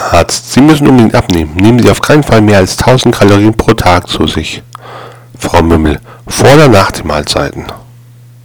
Arzt, Sie müssen unbedingt abnehmen. Nehmen Sie auf keinen Fall mehr als 1000 Kalorien pro Tag zu sich. Frau Mümmel, vor oder nach den Mahlzeiten?